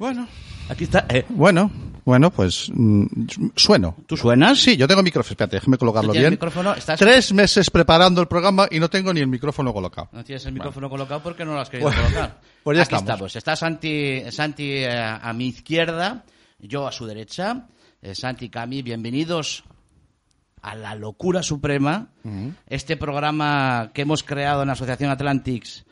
Bueno, Aquí está. eh, bueno, bueno, pues mm, sueno. ¿Tú suenas? Sí, yo tengo micrófono. Espérate, déjame colocarlo ¿Tú tienes bien. micrófono? ¿Estás- Tres meses preparando el programa y no tengo ni el micrófono colocado. No tienes el micrófono colocado porque no lo has querido Pues- colocar. pues ya Aquí estamos. Está Santi, Santi eh, a mi izquierda, yo a su derecha. Eh, Santi, Cami, bienvenidos a la locura suprema. Este programa que hemos creado en la Asociación Atlantics.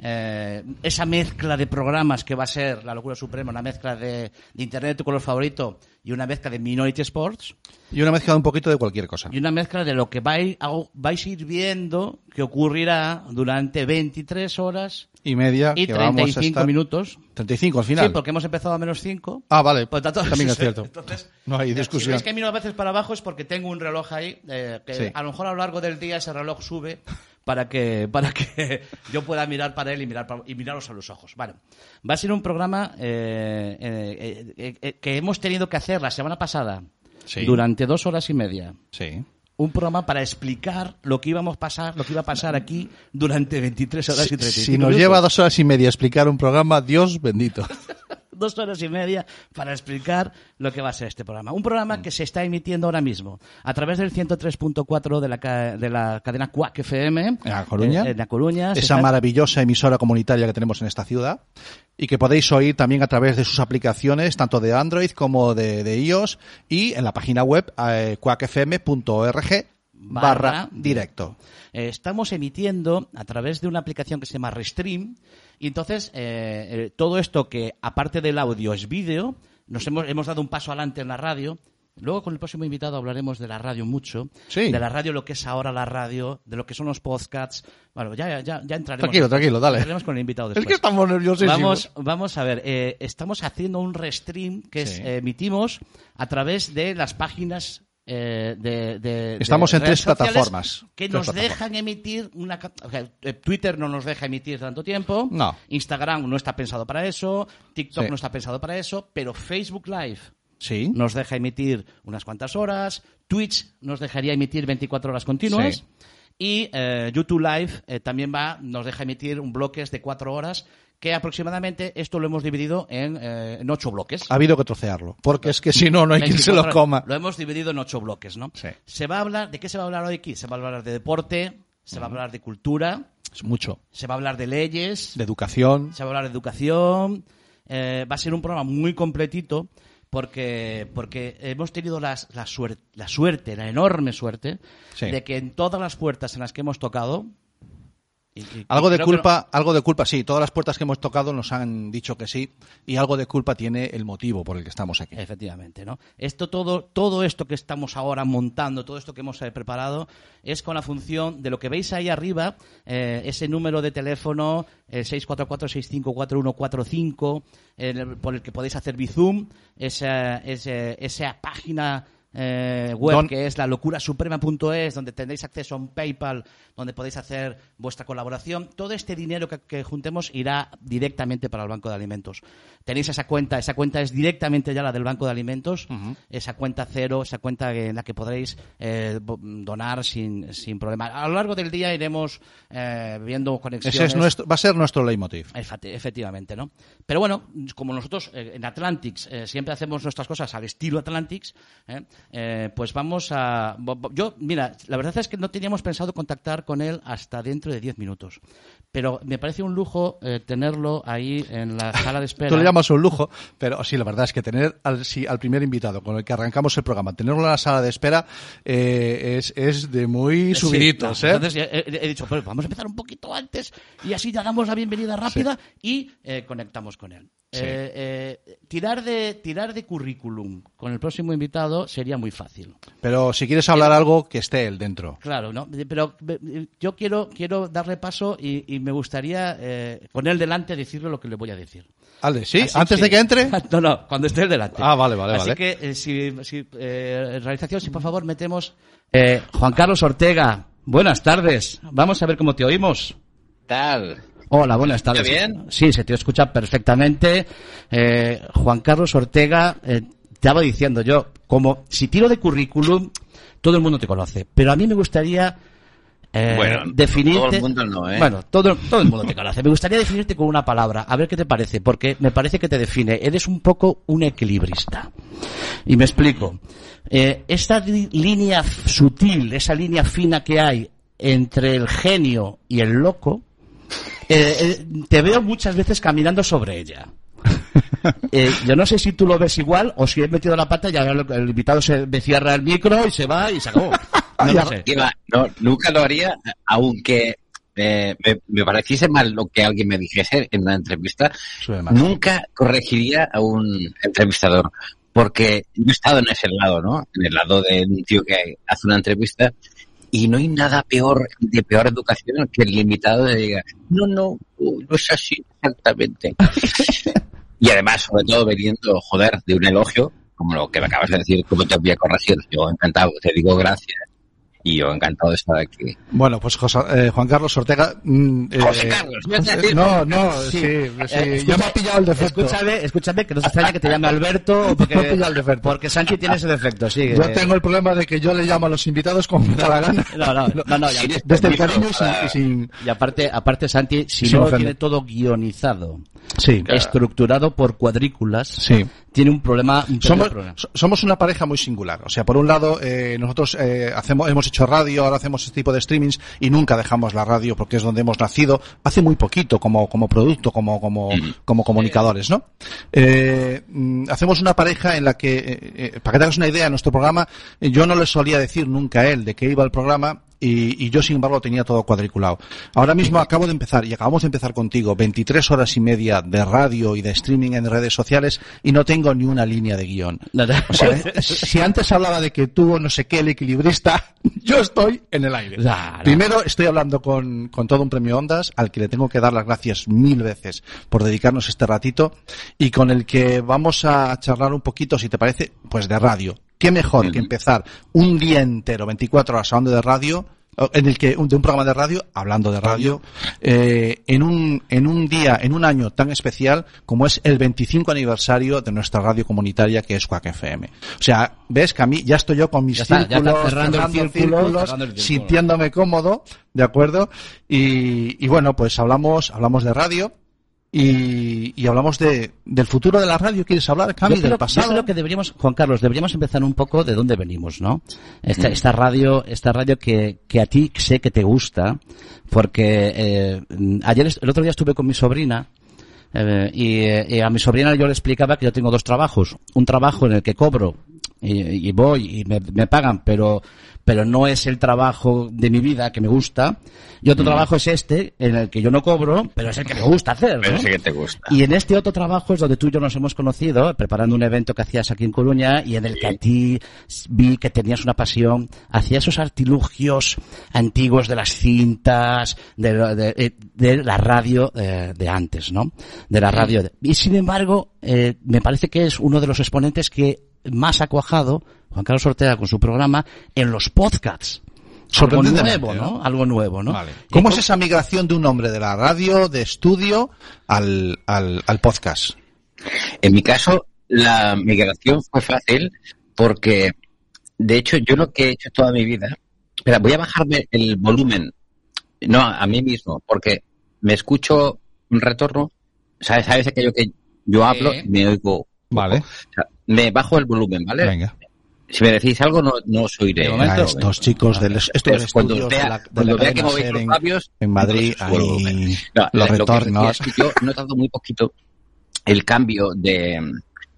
Eh, esa mezcla de programas que va a ser la locura suprema, una mezcla de, de Internet de tu color favorito y una mezcla de Minority Sports. Y una mezcla de un poquito de cualquier cosa. Y una mezcla de lo que vais, a- vais a ir viendo que ocurrirá durante 23 horas Y media y que vamos a 35 estar... minutos. 35 al final. Sí, porque hemos empezado a menos 5. Ah, vale. Por tanto, También es cierto. Entonces, no hay eh, Si discusión. veis que miro a veces para abajo es porque tengo un reloj ahí, eh, que Sí. a lo mejor a lo largo del día ese reloj sube para que, para que yo pueda mirar para él y, mirar para- y miraros a los ojos. Vale. Va a ser un programa eh, eh, eh, que hemos tenido que hacer la semana pasada Sí. durante dos horas y media Sí. un programa para explicar lo que íbamos a pasar, lo que iba a pasar aquí durante 23 horas y Si, 35 si nos minutos. lleva dos horas y media explicar un programa, Dios bendito. dos horas y media para explicar lo que va a ser este programa. Un Mm. programa que se está emitiendo ahora mismo a través del 103.4 de la, de la cadena Quack FM. En La Coruña. eh, en La Coruña. Se Esa está- maravillosa emisora comunitaria que tenemos en esta ciudad y que podéis oír también a través de sus aplicaciones, tanto de Android como de, de iOS y en la página web eh, quackfm.org barra directo. Eh, estamos emitiendo a través de una aplicación que se llama Restream y entonces eh, eh, todo esto que aparte del audio es vídeo, nos hemos, hemos dado un paso adelante en la radio. Luego con el próximo invitado hablaremos de la radio mucho, Sí. de la radio lo que es ahora la radio, de lo que son los podcasts. Bueno, ya, ya, ya entraremos. Tranquilo, tranquilo, dale. Entraremos con el invitado Es que estamos nerviosísimos. Vamos, vamos a ver, eh, estamos haciendo un restream que es, eh, emitimos a través de las páginas eh, de, de- de Estamos en redes tres plataformas. que nos plataformas. dejan emitir una ca- o sea, eh, Twitter no nos deja emitir tanto tiempo No. Instagram no está pensado para eso TikTok Sí. no está pensado para eso pero Facebook Live Sí. nos deja emitir unas cuantas horas, Twitch nos dejaría emitir 24 horas continuas Sí. y eh, YouTube Live eh, también va, nos deja emitir un bloques de 4 horas que aproximadamente esto lo hemos dividido en, eh, en 8 bloques. Ha habido que trocearlo, porque es que si no, no hay quien se 24 lo coma. Lo hemos dividido en 8 bloques, ¿no? Sí. Se va a hablar, ¿de qué se va a hablar hoy aquí? Se va a hablar de deporte, se va a hablar de cultura, Es mucho. se va a hablar de leyes, De educación. se va a hablar de educación. eh, va a ser un programa muy completito porque, porque hemos tenido las- la, suer- la suerte, la enorme suerte, Sí. de que en todas las puertas en las que hemos tocado. Y- y- Algo de culpa, algo de culpa, sí. Todas las puertas que hemos tocado nos han dicho que sí. Y algo de culpa tiene el motivo por el que estamos aquí. efectivamente, ¿no? Esto todo, todo esto que estamos ahora montando, todo esto que hemos eh, preparado, es con la función de lo que veis ahí arriba, eh, ese número de teléfono, el 644-654145, el- por el que podéis hacer Bizum, esa, ese- esa página eh, web Don- que es la locurasuprema.es, donde tendréis acceso a un PayPal, donde podéis hacer vuestra colaboración. Todo este dinero que, que juntemos irá directamente para el Banco de Alimentos. Tenéis esa cuenta, esa cuenta es directamente ya la del Banco de Alimentos, esa cuenta cero, esa cuenta en la que podréis eh, donar sin, sin problema. A lo largo del día iremos eh, viendo conexiones. Ese es nuestro, va a ser nuestro leitmotiv. Efecti- Efectivamente, ¿no? Pero bueno, como nosotros en Atlantics siempre hacemos nuestras cosas al estilo Atlantics, ¿eh? Eh, pues vamos a... Yo, mira, la verdad es que no teníamos pensado contactar con él hasta dentro de 10 minutos. Pero me parece un lujo eh, tenerlo ahí en la sala de espera. Tú le llamas un lujo, pero sí, la verdad es que tener al, sí, al primer invitado con el que arrancamos el programa, tenerlo en la sala de espera, eh, es, es de muy Sí, subiditos, no. Entonces he, dicho, pues vamos a empezar un poquito antes y así ya damos la bienvenida rápida y conectamos con él. Tirar de tirar de currículum con el próximo invitado sería muy fácil. Pero si quieres hablar algo, que esté él dentro. Claro, ¿no? Pero eh, yo quiero quiero darle paso y, y me gustaría eh, con él delante decirle lo que le voy a decir. Ale, ¿sí? Así ¿Antes que- de que entre? No, no, cuando esté él delante. Ah, vale, vale, Así vale. que, eh, si, si, eh, realización, si por favor metemos... Eh, Juan Carlos Ortega, buenas tardes. Vamos a ver cómo te oímos. tal? Hola, buenas tardes. ¿Está bien? Sí, se te escucha perfectamente. Eh, Juan Carlos Ortega, eh, estaba diciendo yo, como si tiro de currículum, todo el mundo te conoce. Pero a mí me gustaría eh, Bueno, definirte. todo el mundo no, ¿eh? Bueno, todo, todo el mundo te conoce. Me gustaría definirte con una palabra, a ver qué te parece, porque me parece que te define. Eres un poco un equilibrista. Y me explico. Eh, esta línea sutil, esa línea fina que hay entre el genio y el loco, eh, eh, te veo muchas veces caminando sobre ella. Eh, yo no sé si tú lo ves igual o si he metido la pata y ahora lo- el invitado se me cierra el micro y se va y se acabó. No lo sé. Iba, no, nunca lo haría, aunque eh, me, me pareciese mal lo que alguien me dijese en una entrevista. Nunca corregiría a un entrevistador, porque yo he estado en ese lado, ¿no? En el lado de un tío que hace una entrevista y no hay nada peor, de peor educación que el invitado de diga, no, no, no es así exactamente. y además, sobre todo, veniendo, joder, de un elogio, como lo que me acabas de decir, como te voy a corregir, yo encantado, te digo gracias. Y yo encantado de estar aquí. Bueno, pues José- eh, Juan Carlos Ortega. mm, eh, José Carlos, ¿me vas a decir? no, no, Sí. sí, sí, Eh, ya me ha pillado el defecto. Escúchame, escúchame, que no se extraña que te llame Alberto, porque, Me ha pillado el defecto. porque Sanchi tiene ese defecto, sí. Yo tengo el problema de que yo le llamo a los invitados como me da la gana. No, no, no, no, ya- Desde el cariño y sin, y aparte, aparte Santi, si Sin no ofender. tiene todo guionizado, Sí, estructurado por cuadrículas, sí. tiene un problema, Somos, problema. somos una pareja muy singular. O sea, por un lado, eh, nosotros hacemos, hemos hecho radio, ahora hacemos este tipo de streamings y nunca dejamos la radio porque es donde hemos nacido hace muy poquito como, como producto, como, como, como comunicadores, ¿no? Eh, mm, hacemos una pareja en la que, eh, eh, para que te hagas una idea, en nuestro programa, eh, yo no le solía decir nunca a él de qué iba el programa y, y yo, sin embargo, tenía todo cuadriculado. Ahora mismo acabo de empezar, y acabamos de empezar contigo, 23 horas y media de radio y de streaming en redes sociales y no tengo ni una línea de guion. O sea, si antes hablaba de que tú no sé qué, el equilibrista, yo estoy en el aire. Claro. Primero estoy hablando con, con todo un premio Ondas, al que le tengo que dar las gracias mil veces por dedicarnos este ratito, y con el que vamos a charlar un poquito, si te parece, pues de radio. ¿Qué mejor que empezar un día entero, 24 horas hablando de radio, en el que de un programa de radio hablando de radio eh, en un en un día en un año tan especial como es el 25 aniversario de nuestra radio comunitaria que es Quack FM o sea ves que a mí ya estoy yo con mis está, círculos cerrando círculos, cerrando el círculo. sintiéndome cómodo de acuerdo y, y bueno pues hablamos hablamos de radio y, y hablamos de del futuro de la radio quieres hablar Cami del creo, yo pasado creo que deberíamos, Juan Carlos, deberíamos empezar un poco de dónde venimos, ¿no? Mm. Esta, esta radio, esta radio que, que a ti sé que te gusta, porque eh, ayer, el otro día estuve con mi sobrina, eh, y, eh, y a mi sobrina yo le explicaba que yo tengo dos trabajos. Un trabajo en el que cobro y, y voy y me, me pagan, pero, pero no es el trabajo de mi vida que me gusta. Y Mm. otro trabajo es este, en el que yo no cobro, pero es el que me gusta hacer. Pero ¿no? sí que te gusta. Y en este otro trabajo es donde tú y yo nos hemos conocido, preparando un evento que hacías aquí en Coruña y en el que a ti vi que tenías una pasión hacia esos artilugios antiguos de las cintas, de, eh, de la radio eh, de antes, ¿no? De la radio. de- Y sin embargo, eh, me parece que es uno de los exponentes que más ha cuajado Juan Carlos Ortega con su programa en los podcasts. Algo nuevo, ¿no? ¿no? Algo nuevo, ¿no? Vale. ¿Cómo es esa migración de un hombre de la radio, de estudio, al, al, al podcast? En mi caso, la migración fue fácil porque, de hecho, yo lo que he hecho toda mi vida, espera, voy a bajarme el volumen, no, a mí mismo, porque me escucho un retorno, sabes, sabes aquello que yo hablo y me oigo, Vale. o sea, me bajo el volumen, ¿vale? Venga. Si me decís algo, no, no os oiré. De A estos chicos del estos Pero cuando vea, de la, de cuando la vea que movéis los en, labios, en Madrid, ahí No, los lo que retornos. es que yo he notado muy poquito el cambio de,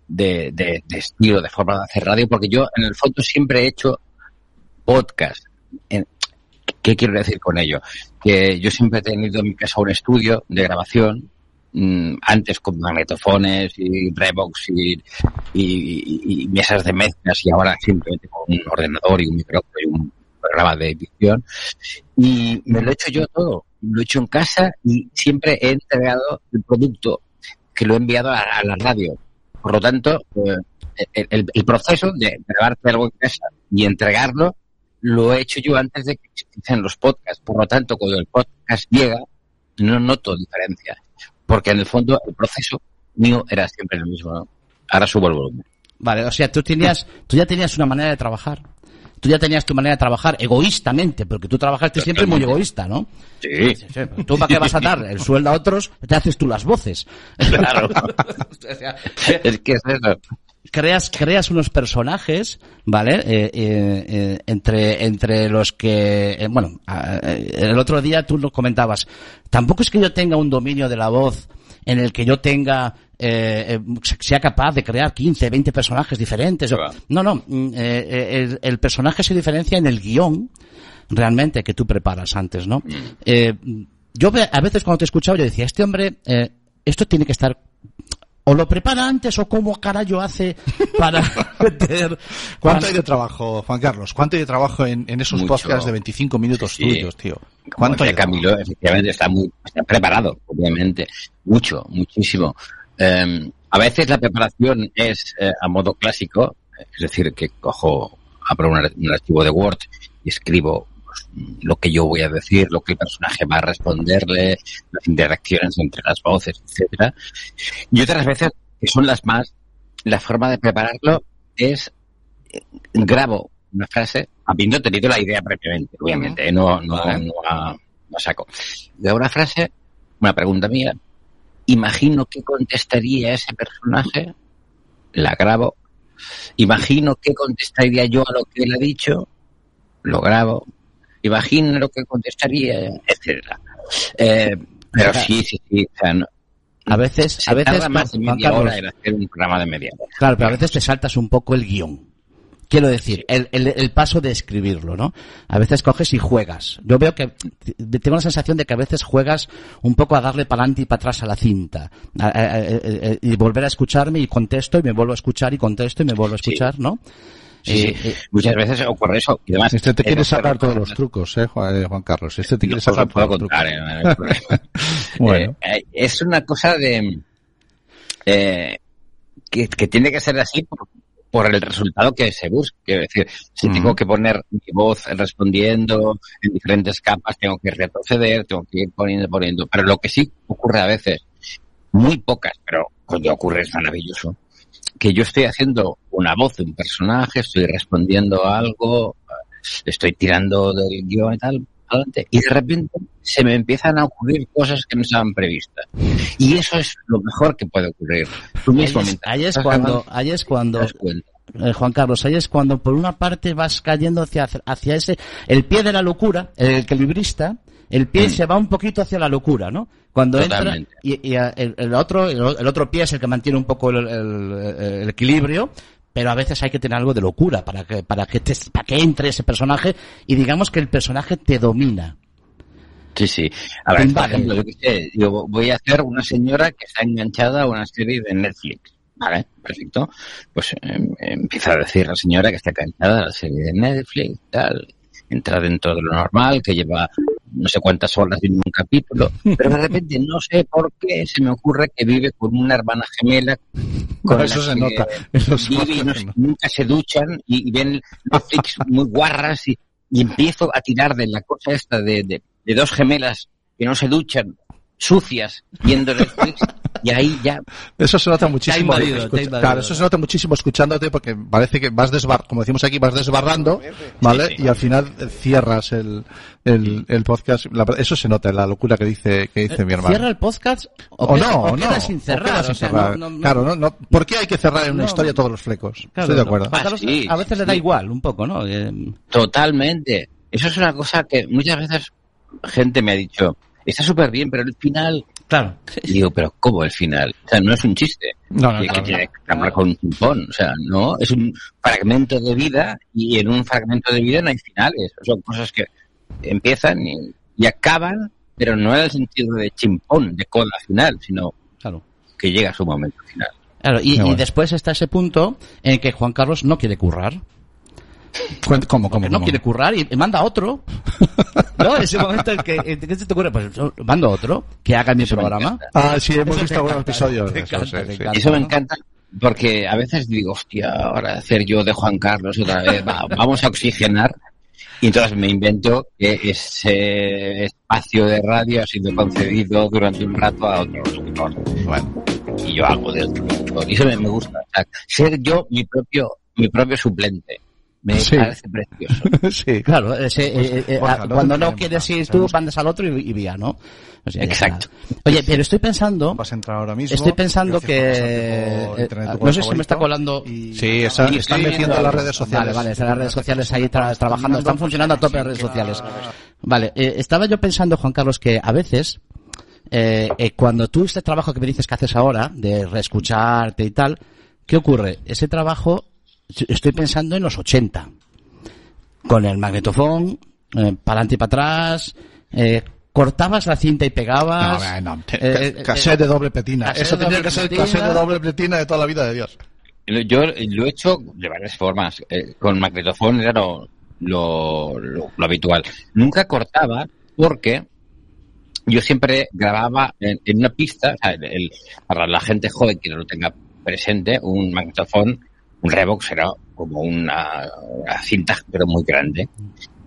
de, de- de estilo, de forma de hacer radio, porque yo en el fondo siempre he hecho podcast. ¿Qué quiero decir con ello? Que yo siempre he tenido en mi casa un estudio de grabación, antes con magnetofones y Revox y, y- y- mesas de mezclas y ahora simplemente con un ordenador y un micrófono y un programa de edición. Y me lo he hecho yo todo. Lo he hecho en casa y siempre he entregado el producto que lo he enviado a, a la radio. Por lo tanto, eh, el, el- proceso de grabarte algo en casa y entregarlo lo he hecho yo antes de que existiesen los podcasts. Por lo tanto, cuando el podcast llega, no noto diferencia. Porque en el fondo el proceso mío era siempre el mismo. ¿no? Ahora subo el volumen. Vale, o sea, tú tenías, tú ya tenías una manera de trabajar. tú ya tenías tu manera de trabajar egoístamente, porque tú trabajaste siempre muy egoísta, ¿no? Sí. ¿Tú para qué vas a dar el sueldo a otros? Te haces tú las voces. Claro. O sea, es que es eso. Creas creas unos personajes vale Eh, eh, eh, entre entre los que eh, bueno eh, el otro día tú lo comentabas tampoco es que yo tenga un dominio de la voz en el que yo tenga eh, eh, sea capaz de crear 15 20 personajes diferentes no no mm, eh, el, el personaje se diferencia en el guion realmente que tú preparas antes no Eh, yo a veces cuando te escuchaba yo decía este hombre eh, esto tiene que estar o lo prepara antes o cómo carajo hace para meter ¿Cuánto hay de trabajo, Juan Carlos? ¿Cuánto hay de trabajo en, en esos Mucho. podcasts de 25 minutos Sí. tuyos, tío? ¿Cuánto hay de? Camilo, efectivamente está muy está preparado, obviamente. Mucho, muchísimo. Eh, a veces la preparación es eh, a modo clásico, es decir, que cojo, abro un, ar- un archivo de Word y escribo lo que yo voy a decir, lo que el personaje va a responderle, las interacciones entre las voces, etcétera. Y otras veces, que son las más, la forma de prepararlo es eh, grabo una frase habiendo tenido la idea previamente, obviamente, ¿eh? no, no, no, a- no a saco. Grabo una frase, una pregunta mía, imagino qué contestaría ese personaje, la grabo, imagino qué contestaría yo a lo que él ha dicho, lo grabo, imagino lo que contestaría, etcétera. Eh, pero sí, sí, sí, o sea, no- a veces se a veces más de media hora en hacer un programa de media hora. claro pero a veces te saltas un poco el guion. Quiero decir el, el, el paso de escribirlo no a veces coges y juegas. Yo veo que tengo la sensación de que a veces juegas un poco a darle para adelante y para atrás a la cinta. A- a- a- a- y volver a escucharme y contesto y me vuelvo a escuchar y contesto y me vuelvo a Sí. escuchar no Sí, sí. Eh, eh, Muchas veces ocurre eso. Y además, Este te quiere sacar todos los trucos, ¿eh, Juan, eh, Juan Carlos? Este te quiere sacar todos los contar, trucos. eh. Bueno. Eh, es una cosa de que, que tiene que ser así por, por el resultado que se busca. Quiero decir, si tengo que poner mi voz respondiendo en diferentes capas, tengo que retroceder, tengo que ir poniendo, poniendo. Pero lo que sí ocurre a veces, muy pocas, pero cuando ocurre es maravilloso, que yo estoy haciendo una voz de un personaje, estoy respondiendo a algo, estoy tirando del guion y tal, adelante, y de repente se me empiezan a ocurrir cosas que no estaban previstas. Y eso es lo mejor que puede ocurrir. Tú ahí mismo es, ahí cuando ahí es cuando eh, Juan Carlos, ahí es cuando por una parte vas cayendo hacia, hacia ese, el pie de la locura, el equilibrista, el pie Mm. se va un poquito hacia la locura, ¿no? Cuando entra, Totalmente. y, y, eh, el, el otro, el, otro pie es el que mantiene un poco el, equilibrio, pero a veces hay que tener algo de locura para que, para que te- para que entre ese personaje y digamos que el personaje te domina. Sí, sí. A ver, por ejemplo, yo qué sé, yo voy a hacer una señora que está enganchada a una serie de Netflix. Vale, perfecto. Pues em, empieza a decir la señora que está enganchada a la serie de Netflix, tal. Entra dentro de lo normal, que lleva no sé cuántas horas en un capítulo, pero de repente no sé por qué se me ocurre que vive con una hermana gemela. Con No, eso se nota. Eso se vive y no- nota. nunca se duchan y, y ven Netflix muy guarras y, y empiezo a tirar de la cosa esta de, de, de dos gemelas que no se duchan, sucias, viendo Netflix y ahí ya Eso se nota muchísimo. invadido, escucha- claro, eso se nota muchísimo escuchándote porque parece que vas desbar, como decimos aquí, vas desbarrando, ¿vale? Sí, sí. Y al final eh, cierras el, el, el podcast. La eso se nota, la locura que dice, que dice mi hermano. ¿Cierra el podcast o, o queda- no, o queda no. sin o cerrar? queda sin o sea, cerrar. no- no- no- Claro, no, no. ¿Por qué hay que cerrar en una No. historia todos los flecos? Claro, Estoy de acuerdo. Ah, sí, a veces le da sí. igual, un poco, ¿no? Eh, totalmente. Eso es una cosa que muchas veces gente me ha dicho, está súper bien, pero el final... claro. Y digo, pero ¿cómo el final? O sea, no es un chiste. No, no, que, claro. que tiene que acabar con un chimpón. O sea, no, es un fragmento de vida y en un fragmento de vida no hay finales. Son cosas que empiezan y, y acaban, pero no en el sentido de chimpón, de cola final, sino Claro. que llega su momento final. Claro, y, y después está ese punto en que Juan Carlos no quiere currar. ¿Cómo, cómo, Que no cómo? quiere currar y manda a otro. ¿No? Ese momento en que, en que se te ocurre, pues mando a otro que haga mi Eso programa. Ah, sí, hemos Eso visto algunos episodios. eso, encanta, sí, te sí. encanta. Eso me encanta porque a veces digo, hostia, ahora hacer yo de Juan Carlos otra vez, va, vamos a oxigenar. Y entonces me invento que ese espacio de radio ha sido concedido durante un rato a otro locutor. Bueno, Y yo hago de otro locutor. Y eso me, me gusta. O sea, ser yo mi propio, mi propio suplente. Me Sí. parece precioso. sí. Claro, ese, eh, eh, Borja, ah, no cuando no quieres ir tú, mandas al otro y, y vía, ¿no? O sea, ya Exacto. está. Oye, pero estoy pensando, Vas a entrar ahora mismo. estoy pensando que, por eh, no sé si me está colando. Y- Sí, está- Sí, están metiendo las redes sociales. Vale, vale, están las redes sociales ahí tra- trabajando, están funcionando a tope las redes sociales. Vale, eh, estaba yo pensando, Juan Carlos, que a veces, eh, eh, cuando tú este trabajo que me dices que haces ahora, de reescucharte y tal, ¿qué ocurre? Ese trabajo, estoy pensando en los 80, con el magnetofón, eh, para adelante y para atrás, eh, cortabas la cinta y pegabas. No, no, te- eh, eh, cassette de doble cassette Eso de tenía que ser cassette de doble pletina de toda la vida de Dios. Yo lo he hecho de varias formas. Eh, con magnetofón era lo, lo, lo- lo habitual. Nunca cortaba porque yo siempre grababa en, en una pista, o sea, el- el- para la gente joven que no lo tenga presente, un magnetofón, un Revox era como una, una cinta, pero muy grande.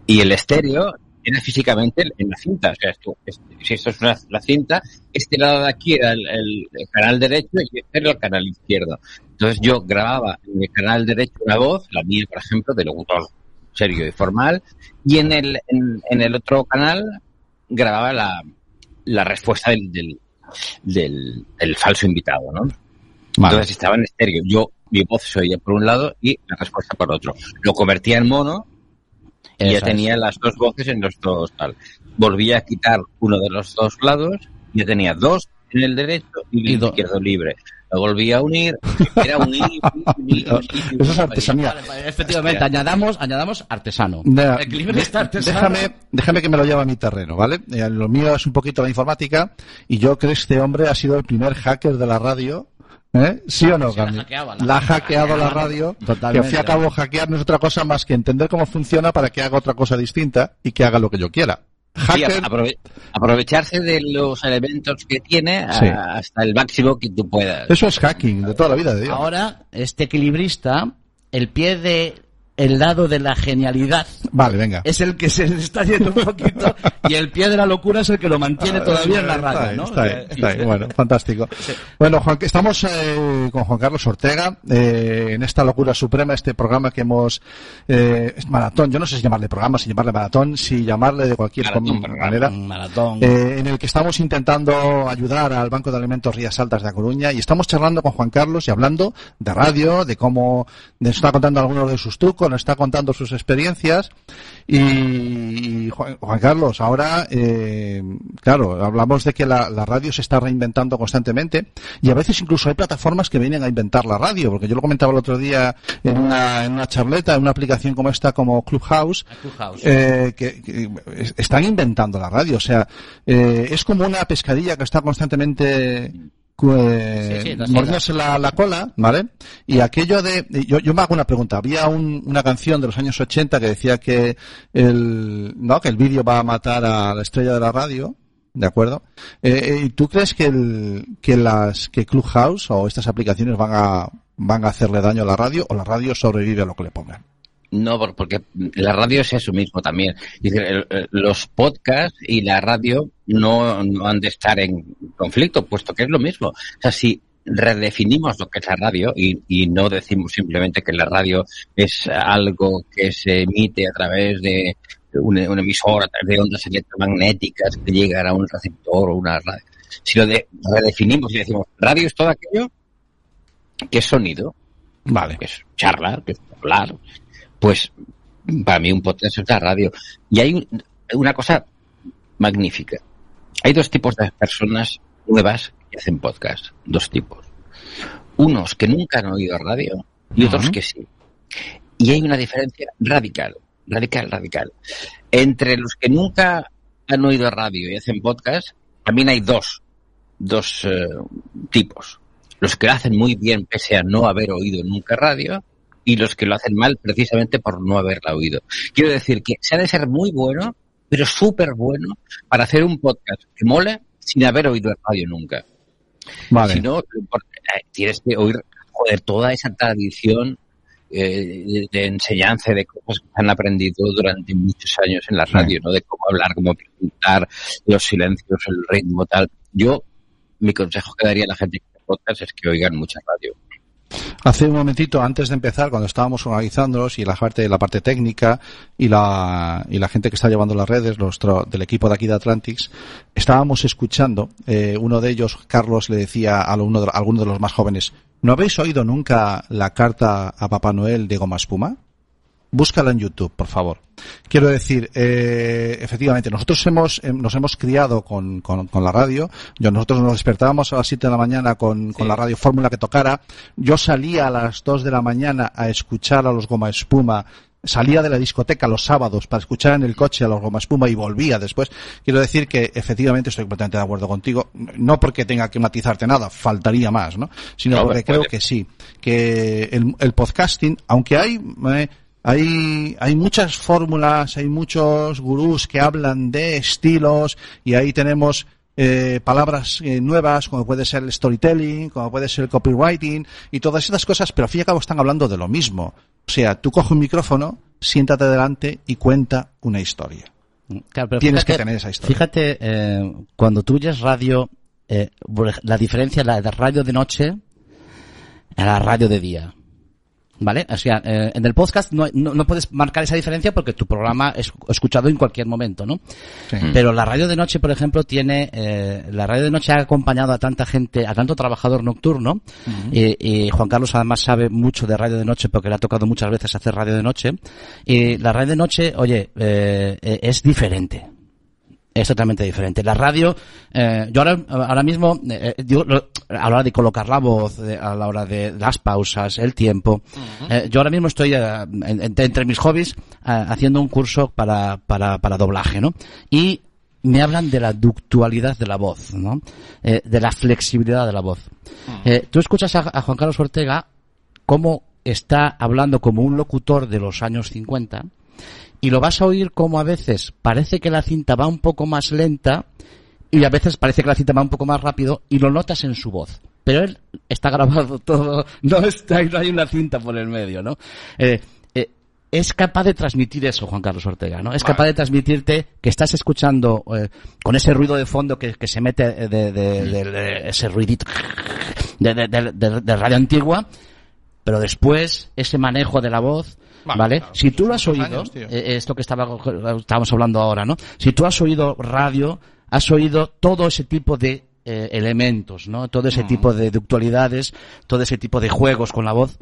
Y el estéreo era físicamente en la cinta. O sea, esto, es- si esto es una, la cinta, este lado de aquí era el, el- el canal derecho y este era el canal izquierdo. Entonces yo grababa en el canal derecho una voz, la mía, por ejemplo, de locutor serio y formal, y en el, en, en el otro canal grababa la, la respuesta del, del, del, del falso invitado, ¿no? Entonces estaba en estéreo. Yo, mi voz se oía por un lado y la respuesta por otro. Lo convertía en mono y Eso ya es. tenía las dos voces en los dos tal. Volvía a quitar uno de los dos lados y ya tenía dos en el derecho y el do- izquierdo libre. Lo volvía a unir, era unir, unir, unir, unir, Eso es artesanía. Vale, vale, efectivamente, añadamos, añadamos artesano. déjame, déjame que me lo lleve a mi terreno, ¿vale? Eh, Lo mío es un poquito la informática y yo creo que este hombre ha sido el primer hacker de la radio. ¿Eh? ¿Sí o no, la hackeaba, La, la ha hackeado la radio. Totalmente. Que al fin y al cabo hackear no es otra cosa más que entender cómo funciona para que haga otra cosa distinta y que haga lo que yo quiera. Sí, Hacker, aprove- aprovecharse de los elementos que tiene Sí. hasta el máximo que tú puedas. eso es hacking de toda la vida de Dios. Ahora, este equilibrista, el pie de el lado de la genialidad Vale, venga. es el que se le está yendo un poquito y el pie de la locura es el que lo mantiene todavía en la radio, ¿no? Está ahí, está ahí. Bueno, fantástico. Bueno, Juan, estamos eh, con Juan Carlos Ortega eh, en esta locura suprema, este programa que hemos eh, es maratón. Yo no sé si llamarle programa, si llamarle maratón, si llamarle de cualquier Maratón, manera. Maratón. eh, en el que estamos intentando ayudar al Banco de Alimentos Rías Altas de A Coruña y estamos charlando con Juan Carlos y hablando de radio, de cómo nos está contando algunos de sus trucos, nos está contando sus experiencias y, Juan, Juan Carlos, ahora, eh, claro, hablamos de que la, la radio se está reinventando constantemente y a veces incluso hay plataformas que vienen a inventar la radio, porque yo lo comentaba el otro día en una, en una charleta, en una aplicación como esta, como Clubhouse, Clubhouse. eh, que, que es- están inventando la radio. O sea, eh, es como una pescadilla que está constantemente eh, Sí, mordiéndose la, la cola, ¿vale? Y aquello de... Yo, yo me hago una pregunta. Había un- una canción de los años 80 que decía que el, ¿no? que el vídeo va a matar a la estrella de la radio. ¿De acuerdo? Eh, ¿Y tú crees que el, que las, que Clubhouse o estas aplicaciones van a, van a hacerle daño a la radio o la radio sobrevive a lo que le pongan? No, por- porque la radio es eso mismo también. Decir, los podcasts y la radio no, no han de estar en conflicto, puesto que es lo mismo. O sea, si redefinimos lo que es la radio y, y no decimos simplemente que la radio es algo que se emite a través de una, una emisora, a través de ondas electromagnéticas que llegan a un receptor o una radio. Si lo de, redefinimos y decimos radio es todo aquello que es sonido, Vale. que es charlar, que es hablar, pues para mí un podcast es la radio. Y hay un- una cosa magnífica. Hay dos tipos de personas nuevas que hacen podcast. Dos tipos. Unos que nunca han oído radio y otros que sí. Y hay una diferencia radical, radical, radical. Entre los que nunca han oído radio y hacen podcast, también hay dos, dos eh, tipos. Los que lo hacen muy bien pese a no haber oído nunca radio y los que lo hacen mal precisamente por no haberla oído. Quiero decir que se ha de ser muy bueno, pero súper bueno para hacer un podcast que mole sin haber oído radio nunca. Vale. Si no, eh, tienes que oír, joder, toda esa tradición eh, de, enseñanza de cosas que se han aprendido durante muchos años en la radio, ¿no? De cómo hablar, cómo preguntar, los silencios, el ritmo, tal. Yo, mi consejo que daría a la gente que hace podcast es que oigan mucha radio. Hace un momentito, antes de empezar, cuando estábamos organizándolos y la parte, la parte técnica y la, y la gente que está llevando las redes, los del equipo de aquí de Atlantics, estábamos escuchando, eh, uno de ellos, Carlos, le decía a uno de, a alguno de los más jóvenes, ¿no habéis oído nunca la carta a Papá Noel de Goma Espuma? Búscala en YouTube, por favor. Quiero decir, eh, efectivamente, nosotros hemos, eh, nos hemos criado con, con, con la radio. Yo, nosotros nos despertábamos a las 7 de la mañana con, con la radio fórmula que tocara. Yo salía a las 2 de la mañana a escuchar a los Goma Espuma. Salía de la discoteca los sábados para escuchar en el coche a los Goma Espuma y volvía después. Quiero decir que efectivamente estoy completamente de acuerdo contigo. No porque tenga que matizarte nada, faltaría más, ¿no? Sino No, porque puede. creo que sí. Que el, el podcasting, aunque hay, eh, hay, hay muchas fórmulas, hay muchos gurús que hablan de estilos y ahí tenemos eh, palabras eh, nuevas como puede ser el storytelling, como puede ser el copywriting y todas estas cosas, pero al fin y al cabo están hablando de lo mismo. O sea, tú coge un micrófono, siéntate delante y cuenta una historia. Claro, pero Tienes fíjate- que tener esa historia. Fíjate, eh, cuando tú oyes radio, eh, la diferencia la de radio de noche a la radio de día. ¿Vale? O sea, eh, en el podcast no, no, no puedes marcar esa diferencia porque tu programa es escuchado en cualquier momento, ¿no? Sí. Pero la radio de noche, por ejemplo, tiene, eh, la radio de noche ha acompañado a tanta gente, a tanto trabajador nocturno, y, y Juan Carlos además sabe mucho de radio de noche porque le ha tocado muchas veces hacer radio de noche, y la radio de noche, oye, eh, eh, es diferente. Es totalmente diferente. La radio, eh, yo ahora, ahora mismo, eh, eh, digo, a la hora de colocar la voz, de- a la hora de las pausas, el tiempo, eh, yo ahora mismo estoy, en- en- entre mis hobbies, haciendo un curso para, para, para doblaje, ¿no? Y me hablan de la ductualidad de la voz, ¿no? De la flexibilidad de la voz. Eh, tú escuchas a, a Juan Carlos Ortega cómo está hablando como un locutor de los años 50 y lo vas a oír como a veces parece que la cinta va un poco más lenta y a veces parece que la cinta va un poco más rápido y lo notas en su voz. Pero él está grabado todo, no está, no hay una cinta por el medio, ¿no? Eh, eh, es capaz de transmitir eso, Juan Carlos Ortega, ¿no? Es capaz de transmitirte que estás escuchando eh, con ese ruido de fondo que, que se mete de, de- de- de ese ruidito de, radio antigua, pero después ese manejo de la voz, Vale, ¿vale? claro, si tú lo has oído, años, eh, esto que estaba, estábamos hablando ahora, ¿no? Si tú has oído radio, has oído todo ese tipo de eh, elementos, ¿no? Todo ese tipo de ductualidades, todo ese tipo de juegos con la voz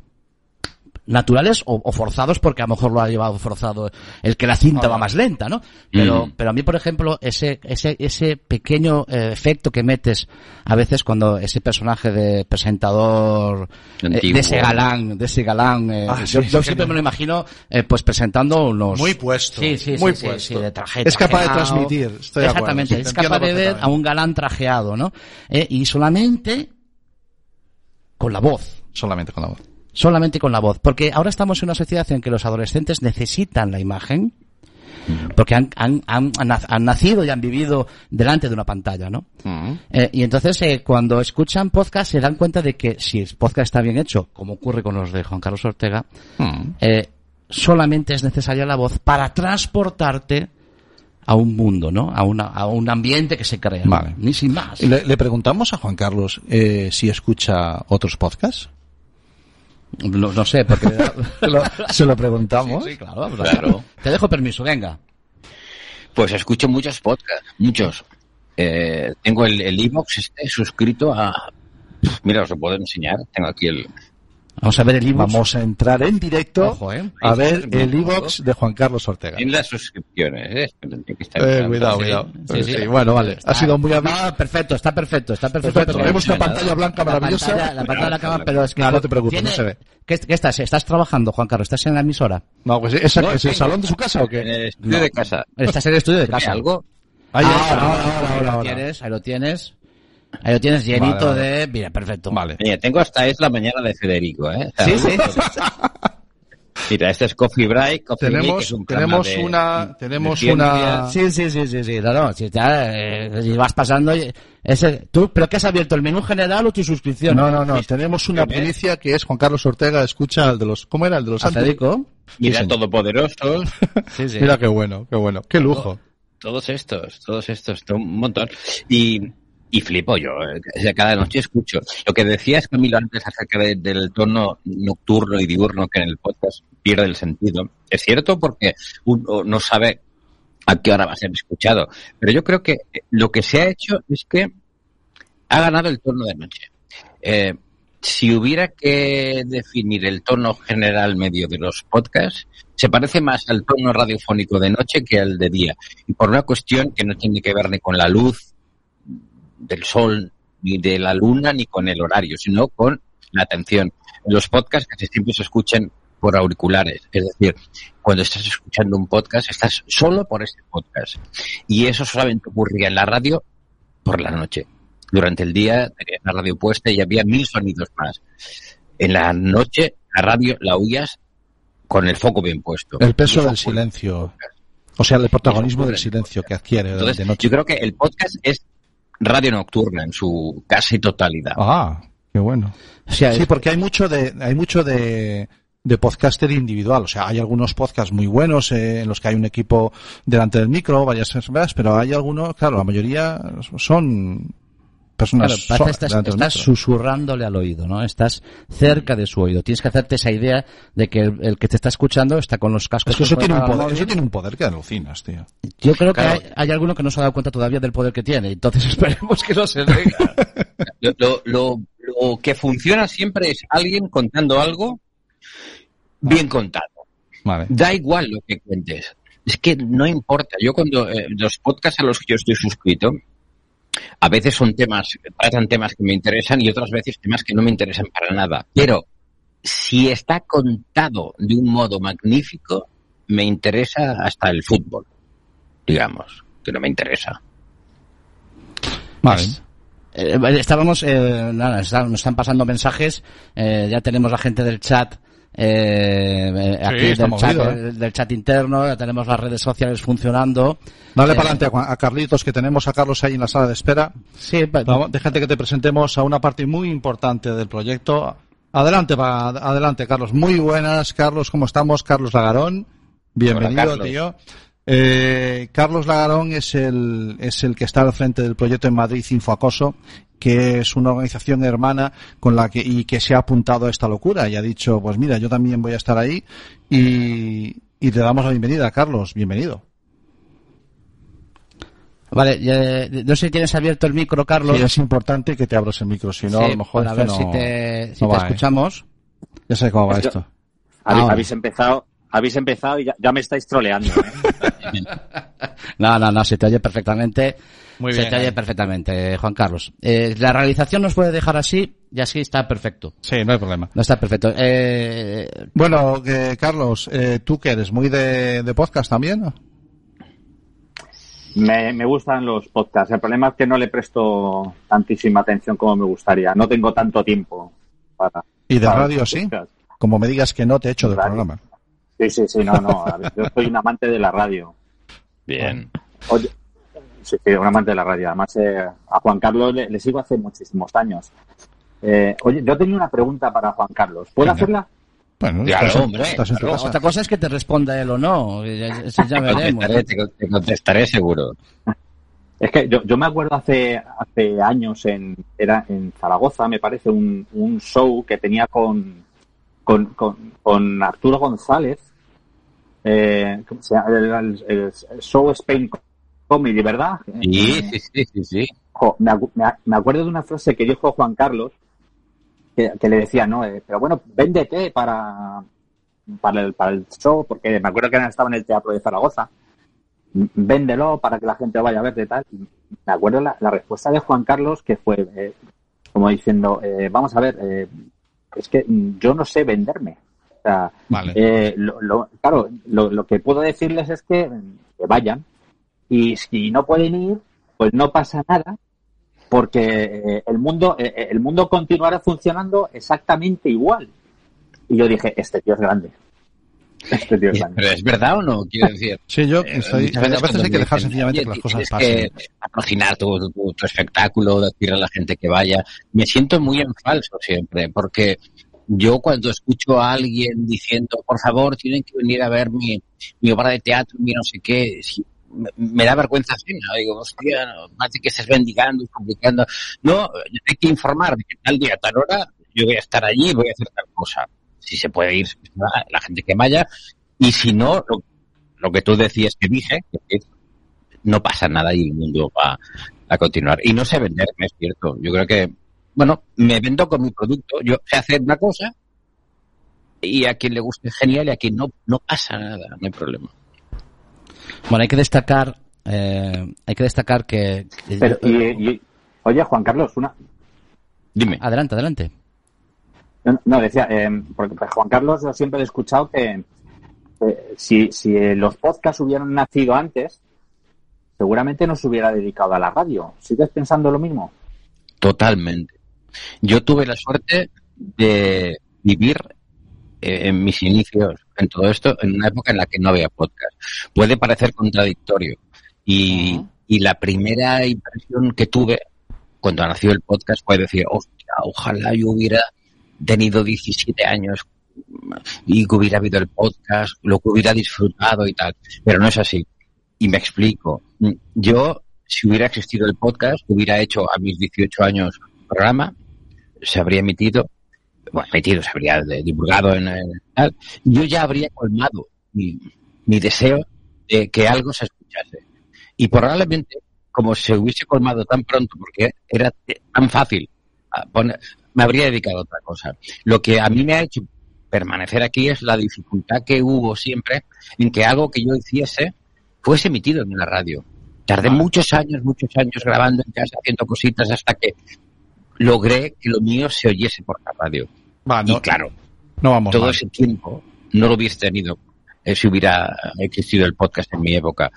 naturales o, o forzados porque a lo mejor lo ha llevado forzado el que la cinta va más lenta, ¿no? Pero, Mm. pero a mí, por ejemplo, ese, ese, ese pequeño eh, efecto que metes a veces cuando ese personaje de presentador eh, de ese galán, de ese galán, eh, Ah, yo, sí, yo sí, siempre me lo imagino eh, pues presentando unos Muy puesto, sí, sí, muy puesto. sí, de traje Es capaz de transmitir, estoy de acuerdo, exactamente, es capaz de ver a un galán trajeado, ¿no? Eh, y solamente con la voz Solamente con la voz. Solamente con la voz. Porque ahora estamos en una sociedad en que los adolescentes necesitan la imagen, porque han, han, han, han nacido y han vivido delante de una pantalla, ¿no? Eh, y entonces eh, cuando escuchan podcast se dan cuenta de que si el podcast está bien hecho, como ocurre con los de Juan Carlos Ortega, eh, solamente es necesaria la voz para transportarte a un mundo, ¿no? A, una, a un ambiente que se crea. Vale. Ni sin más. Le, le preguntamos a Juan Carlos eh, si escucha otros podcasts. No, no sé, porque... Se lo preguntamos. Sí, claro, pues, Claro. Te dejo permiso, venga. Pues escucho muchos podcasts, muchos. Eh, tengo el el iVoox este suscrito a... Mira, os lo puedo enseñar. Tengo aquí el... Vamos a ver el ebook. Vamos a entrar en directo Ojo, ¿eh? a ver está, el iVox de Juan Carlos Ortega. En las suscripciones, ¿eh? Que Eh, cuidado, Sí. cuidado. Sí, sí. Sí, bueno, vale. Ha sido muy hábil. No, perfecto, está perfecto, está perfecto. Perfecto. Vemos una pantalla blanca La maravillosa. pantalla, la pantalla de la cámara, pero es que... No, no te preocupes, tiene- no se ve. ¿Qué, qué estás? ¿Estás trabajando, Juan Carlos? ¿Estás en la emisora? No, pues ¿esa, No, ¿es el salón de su casa o En qué? el estudio de casa. ¿Estás en el estudio de ¿Tiene casa? algo? Ahí Ah, está, ahora, ahora, ahora, ahora, ahí lo tienes, ahí lo tienes. Ahí lo tienes llenito Vale, vale. de... Mira, perfecto. Vale. Mira, tengo hasta es la mañana de Federico, ¿eh? Sí, sí. Mira, este es Coffee Break. Coffee Break Tenemos, es un programa tenemos de- una, tenemos una, Sí, sí, sí, sí, sí. No, no, si, ya, eh, si vas pasando... y- Ese, ¿Tú, pero qué has abierto? ¿El menú general o tu suscripción? no, no, no, tenemos una primicia que es Juan Carlos Ortega escucha el de los, ¿cómo era? El de los ¿A santos. Federico? Mira, Sí. Todopoderosos. Sí, sí. Mira qué bueno, qué bueno, qué lujo. todos estos, todos estos, to- un montón. Y y flipo yo. eh, Cada noche escucho. Lo que decías, Camilo, antes acerca de- del tono nocturno y diurno que en el podcast pierde el sentido. Es cierto porque uno no sabe a qué hora va a ser escuchado. Pero yo creo que lo que se ha hecho es que ha ganado el tono de noche. Eh, si hubiera que definir el tono general medio de los podcasts, se parece más al tono radiofónico de noche que al de día. Y por una cuestión que no tiene que ver ni con la luz del sol, ni de la luna, ni con el horario, sino con la atención. En los podcasts casi siempre se escuchan por auriculares. Es decir, cuando estás escuchando un podcast, estás solo por ese podcast. Y eso solamente ocurría en la radio por la noche. Durante el día tenías la radio puesta y había mil sonidos más. En la noche, la radio la oías con el foco bien puesto. El peso del silencio. O sea, el protagonismo del en silencio que adquiere Entonces, de noche. yo creo que el podcast es radio nocturna en su casi totalidad. Ah, qué bueno. O sea, Sí, porque hay mucho de, hay mucho de, de podcaster individual. O sea, hay algunos podcasts muy buenos eh, en los que hay un equipo delante del micro, varias personas, pero hay algunos, claro, la mayoría son personas Claro, estás, estás susurrándole al oído, ¿no? Estás cerca de su oído. Tienes que hacerte esa idea de que el, el que te está escuchando está con los cascos. Es que eso tiene, un poder, eso tiene un poder que alucinas, tío. Yo creo que Claro. hay, hay alguno que no se ha dado cuenta todavía del poder que tiene. Entonces esperemos que no se venga. Lo, lo- lo- lo que funciona siempre es alguien contando algo bien contado. Vale. Da igual lo que cuentes. Es que no importa. Yo cuando eh, los podcasts a los que yo estoy suscrito, a veces son temas, tratan temas que me interesan y otras veces temas que no me interesan para nada. Pero si está contado de un modo magnífico, me interesa hasta el fútbol, digamos, que no me interesa. Vale. Eh, estábamos, eh, nada, está- nos están pasando mensajes. eh, ya tenemos la gente del chat. Eh, eh, aquí está del, chat, movido, ¿eh? del chat interno, ya tenemos las redes sociales funcionando. Dale Eh, para adelante a Juan- a Carlitos, que tenemos a Carlos ahí en la sala de espera. Sí, Vamos, déjate que te presentemos a una parte muy importante del proyecto. Adelante, pa- adelante, Carlos. Muy buenas, Carlos. ¿Cómo estamos? Carlos Lagarón. Bienvenido, Hola, Carlos. tío. Eh, Carlos Lagarón es el, es el que está al frente del proyecto en Madrid Infoacoso, que es una organización hermana con la que, y que se ha apuntado a esta locura y ha dicho, pues mira, yo también voy a estar ahí y, y te damos la bienvenida, Carlos. Bienvenido. Vale, eh, no sé si tienes abierto el micro, Carlos. Sí, es importante que te abras el micro, si no, Sí, a lo mejor para ver si no- te, si no te va, ¿eh? escuchamos. Ya sé cómo va Es que- esto. Habéis, Ah, habéis empezado, habéis empezado y ya, ya me estáis troleando. ¿eh? No, no, no, se te oye perfectamente. Muy se bien, te oye eh. perfectamente, Juan Carlos. Eh, la realización nos puede dejar así y así está perfecto. Sí, no hay problema. No está perfecto. Eh, Bueno, que, Carlos, eh, ¿tú que eres? ¿Muy de, de podcast también? Me, me gustan los podcasts. El problema es que no le presto tantísima atención como me gustaría. No tengo tanto tiempo para. ¿Y de para radio sí? podcasts. Como me digas que no te echo del Radio. programa. Sí, sí, sí, no, no. a ver, Yo soy un amante de la radio. Bien. Oye, sí, sí, un amante de la radio. Además, eh, a Juan Carlos le, le sigo hace muchísimos años. Eh, oye, yo tenía una pregunta para Juan Carlos. ¿Puedo Venga. hacerla? Bueno, Claro, estás, hombre, estás claro. otra cosa es que te responda él o no. Eso ya veremos. Contestaré, te, te contestaré seguro. Es que yo, yo me acuerdo hace, hace años en, era en Zaragoza, me parece, un, un show que tenía con, con, con, con Arturo González, eh, ¿cómo se llama? El, el- el show Spain Comedy, ¿verdad? Sí, sí, sí, sí, sí. jo, me, acuerdo de una frase que dijo Juan Carlos, que, que le decía, ¿no? Eh, pero bueno, véndete para, para, el, para el show, porque me acuerdo que estaba en el Teatro de Zaragoza. Véndelo para que la gente vaya a verte y tal. Y Me acuerdo la, la respuesta de Juan Carlos que fue eh, como diciendo, eh, vamos a ver, eh, es que yo no sé venderme. O sea, Vale. eh, lo, lo- claro, lo, lo que puedo decirles es que, que vayan y si no pueden ir, pues no pasa nada porque eh, el mundo eh, el mundo continuará funcionando exactamente igual. Y yo dije, este tío es grande. Este tío es grande. Pero es verdad o no, quiero decir. Sí, yo Eh, estoy, muchas a veces hay que dejar sencillamente "Oye, que las cosas pasen. que patrocinar tu, tu- tu espectáculo, decirle a la gente que vaya. Me siento muy en falso siempre, porque yo cuando escucho a alguien diciendo, por favor, tienen que venir a ver mi, mi obra de teatro, mi no sé qué, me, da vergüenza ajena. Digo, hostia, no, parece que estés bendigando y complicando. No, hay que informar de que tal día, tal hora, yo voy a estar allí y voy a hacer tal cosa. Si se puede ir, la gente que vaya. Y si no, lo, lo que tú decías que dije, que no pasa nada y el mundo va a continuar. Y no sé venderme, es cierto. Yo creo que, bueno, me vendo con mi producto. Yo sé hacer una cosa y a quien le guste genial y a quien no, no pasa nada, no hay problema. Bueno, hay que destacar, eh, hay que destacar que... que- Pero, y, y- oye, Juan Carlos, una. Dime. Adelante, adelante. No, no, decía, eh, porque pues, Juan Carlos yo siempre he escuchado que eh, si, si los podcasts hubieran nacido antes, seguramente no se hubiera dedicado a la radio. ¿Sigues pensando lo mismo? Totalmente. Yo tuve la suerte de vivir eh, en mis inicios en todo esto en una época en la que no había podcast. Puede parecer contradictorio. Y, y la primera impresión que tuve cuando nació el podcast fue decir, hostia, ojalá yo hubiera tenido 17 años y que hubiera habido el podcast, lo que hubiera disfrutado y tal. Pero no es así. Y me explico. Yo, si hubiera existido el podcast, hubiera hecho a mis 18 años programa, se habría emitido, bueno, emitido, se habría de- divulgado en el tal, yo ya habría colmado mi, mi deseo de que algo se escuchase. Y probablemente, como se hubiese colmado tan pronto, porque era tan fácil, poner- me habría dedicado a otra cosa. Lo que a mí me ha hecho permanecer aquí es la dificultad que hubo siempre en que algo que yo hiciese fuese emitido en la radio. Tardé muchos años, muchos años grabando en casa, haciendo cositas hasta que logré que lo mío se oyese por la radio. Va, no, y claro, no vamos todo mal. ese tiempo no lo hubiese tenido eh, si hubiera existido el podcast en mi época.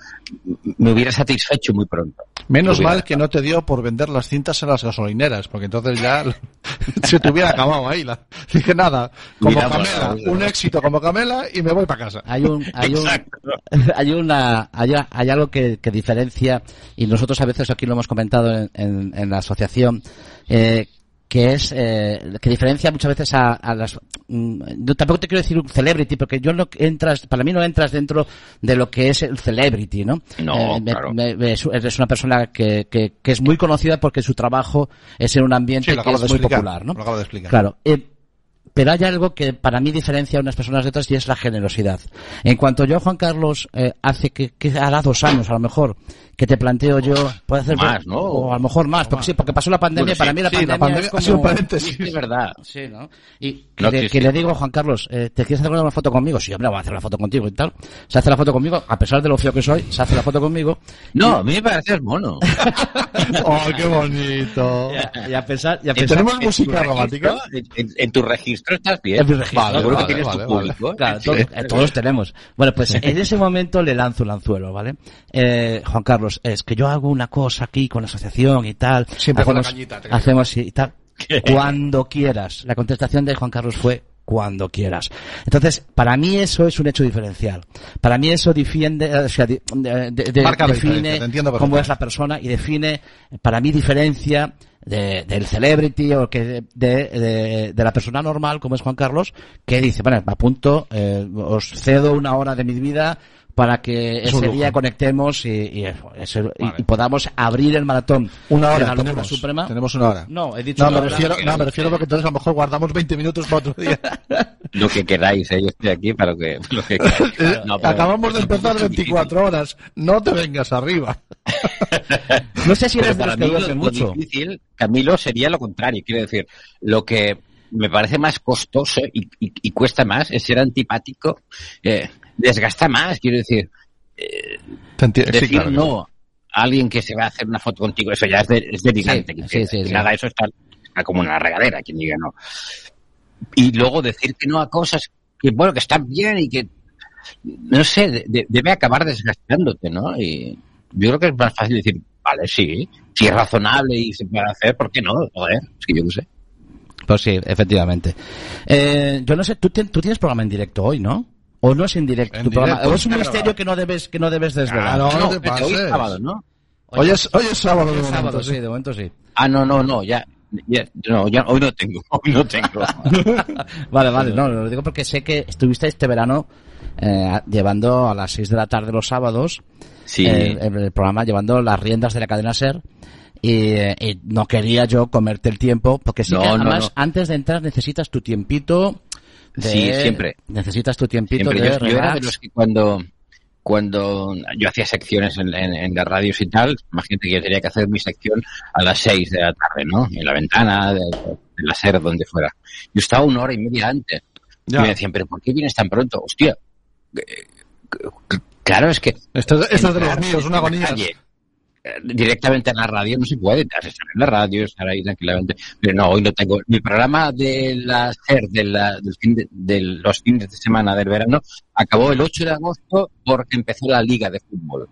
Me hubiera satisfecho muy pronto. Menos mal que no te dio por vender las cintas en las gasolineras, porque entonces ya se te hubiera acabado ahí. La... Dije nada, como Camela, un éxito como Camela y me voy para casa. Hay un, hay un, Exacto. hay una, hay, hay algo que, que diferencia y nosotros a veces aquí lo hemos comentado en, en- en la asociación eh, que es eh, que diferencia muchas veces a, a las mm, yo tampoco te quiero decir un celebrity porque yo no entras para mí no entras dentro de lo que es el celebrity no No, Eh, me- claro. me- me- eres una persona que, que, que es muy conocida porque su trabajo es en un ambiente Sí, que es muy popular no lo acabo de explicar. claro eh, pero hay algo que para mí diferencia a unas personas de otras y es la generosidad. En cuanto yo, Juan Carlos, eh, hace que, que hará dos años a lo mejor, que te planteo yo, puede hacer Más, ¿no? O a lo mejor más, porque sí, porque pasó la pandemia, Bueno, sí, para mí la sí, pandemia, la pandemia es ha sido un como- paréntesis. Es verdad. Sí, ¿no? Y No que, le- existe. que le digo, Juan Carlos, eh, ¿te quieres hacer una foto conmigo? Sí, hombre, voy a hacer una foto contigo y tal. Se hace la foto conmigo, a pesar de lo feo que soy, se hace la foto conmigo. No, a mí me pareces mono. ¡Oh, qué bonito! Y a pesar, y a ¿Y pesar tenemos En tu música registro, romántica? En, en- en tu registro estás bien. En mi registro. Vale, Seguro vale, que tienes vale, tu vale. público. Claro, Sí. to- eh, todos tenemos. Bueno, pues en ese momento le lanzo un anzuelo, ¿vale? Eh, Juan Carlos, es que yo hago una cosa aquí con la asociación y tal. Siempre con la hacemos, cañita, te hacemos y y tal. Cuando quieras. La contestación de Juan Carlos fue cuando quieras. Entonces, para mí eso es un hecho diferencial. Para mí eso defiende, o sea, de- de- de- Marca define cómo es la persona y define, para mí diferencia de- del celebrity o que de, de- de la persona normal como es Juan Carlos que dice, bueno, me apunto, eh, os cedo una hora de mi vida para que Es ese día conectemos y, y eso, eso, y- Vale. y podamos abrir el maratón Una hora la tenemos. suprema. Tenemos una hora. No, he dicho No, una me hora. refiero, no, me refiero porque entonces a lo mejor guardamos 20 minutos para otro día. Lo que queráis, ¿eh? yo estoy aquí para que, lo que queráis. No, pero- Acabamos de empezar 24 horas. No te vengas arriba. No sé si eres de para los que mí lo, duermen lo mucho. difícil, Camilo, sería lo contrario. Quiero decir, lo que me parece más costoso y, y- y cuesta más es ser antipático, eh, desgasta más. Quiero decir, eh, sí, decir claro. no a alguien que se va a hacer una foto contigo, eso ya es, de, es delirante. Sí, sí. Nada, eso está, está como en la regadera, quien diga no. Y luego decir que no a cosas que, bueno, que están bien y que, no sé, de- de- debe acabar desgastándote, ¿no? Y yo creo que es más fácil decir, vale, sí, si es razonable y se puede hacer, ¿por qué no? Joder, es que yo qué sé. Pues sí, efectivamente. Eh, yo no sé, ¿tú, tú tienes programa en directo hoy, ¿no? ¿O no es en directo En tu programa? ¿O es un misterio grabado. que no debes, que no debes desvelar? Claro. No, no te pero hoy es sábado, ¿no? Hoy es, hoy es sábado de Es momento, sábado, sí. sí, de momento sí. Ah, no, no, no, ya. ya- no, ya- hoy no tengo, hoy no tengo. Vale, vale, no, lo digo porque sé que estuviste este verano eh, llevando a las 6 de la tarde los sábados Sí. eh, el, el programa, llevando las riendas de la cadena SER. Y, eh, y no quería yo comerte el tiempo, porque sí No, que no, además no. antes de entrar necesitas tu tiempito. De, Sí, siempre. Necesitas tu tiempito Siempre. de Yo, yo era de los que cuando, cuando yo hacía secciones en, en, en las radios y tal, imagínate que yo tenía que hacer mi sección a las seis de la tarde, ¿no? En la ventana, de, de la SER, donde fuera. Yo estaba una hora y media antes. Ya. Y me decían, ¿pero por qué vienes tan pronto? Hostia. eh, Claro, es que Esto, es- esto es de los míos, una agonía. calle, Directamente en la radio no se puede, estar en la radio, estar ahí tranquilamente. Pero no, hoy no tengo. Mi programa de la SER, de, la, del fin de, de los fines de semana del verano, acabó el 8 de agosto porque empezó la liga de fútbol.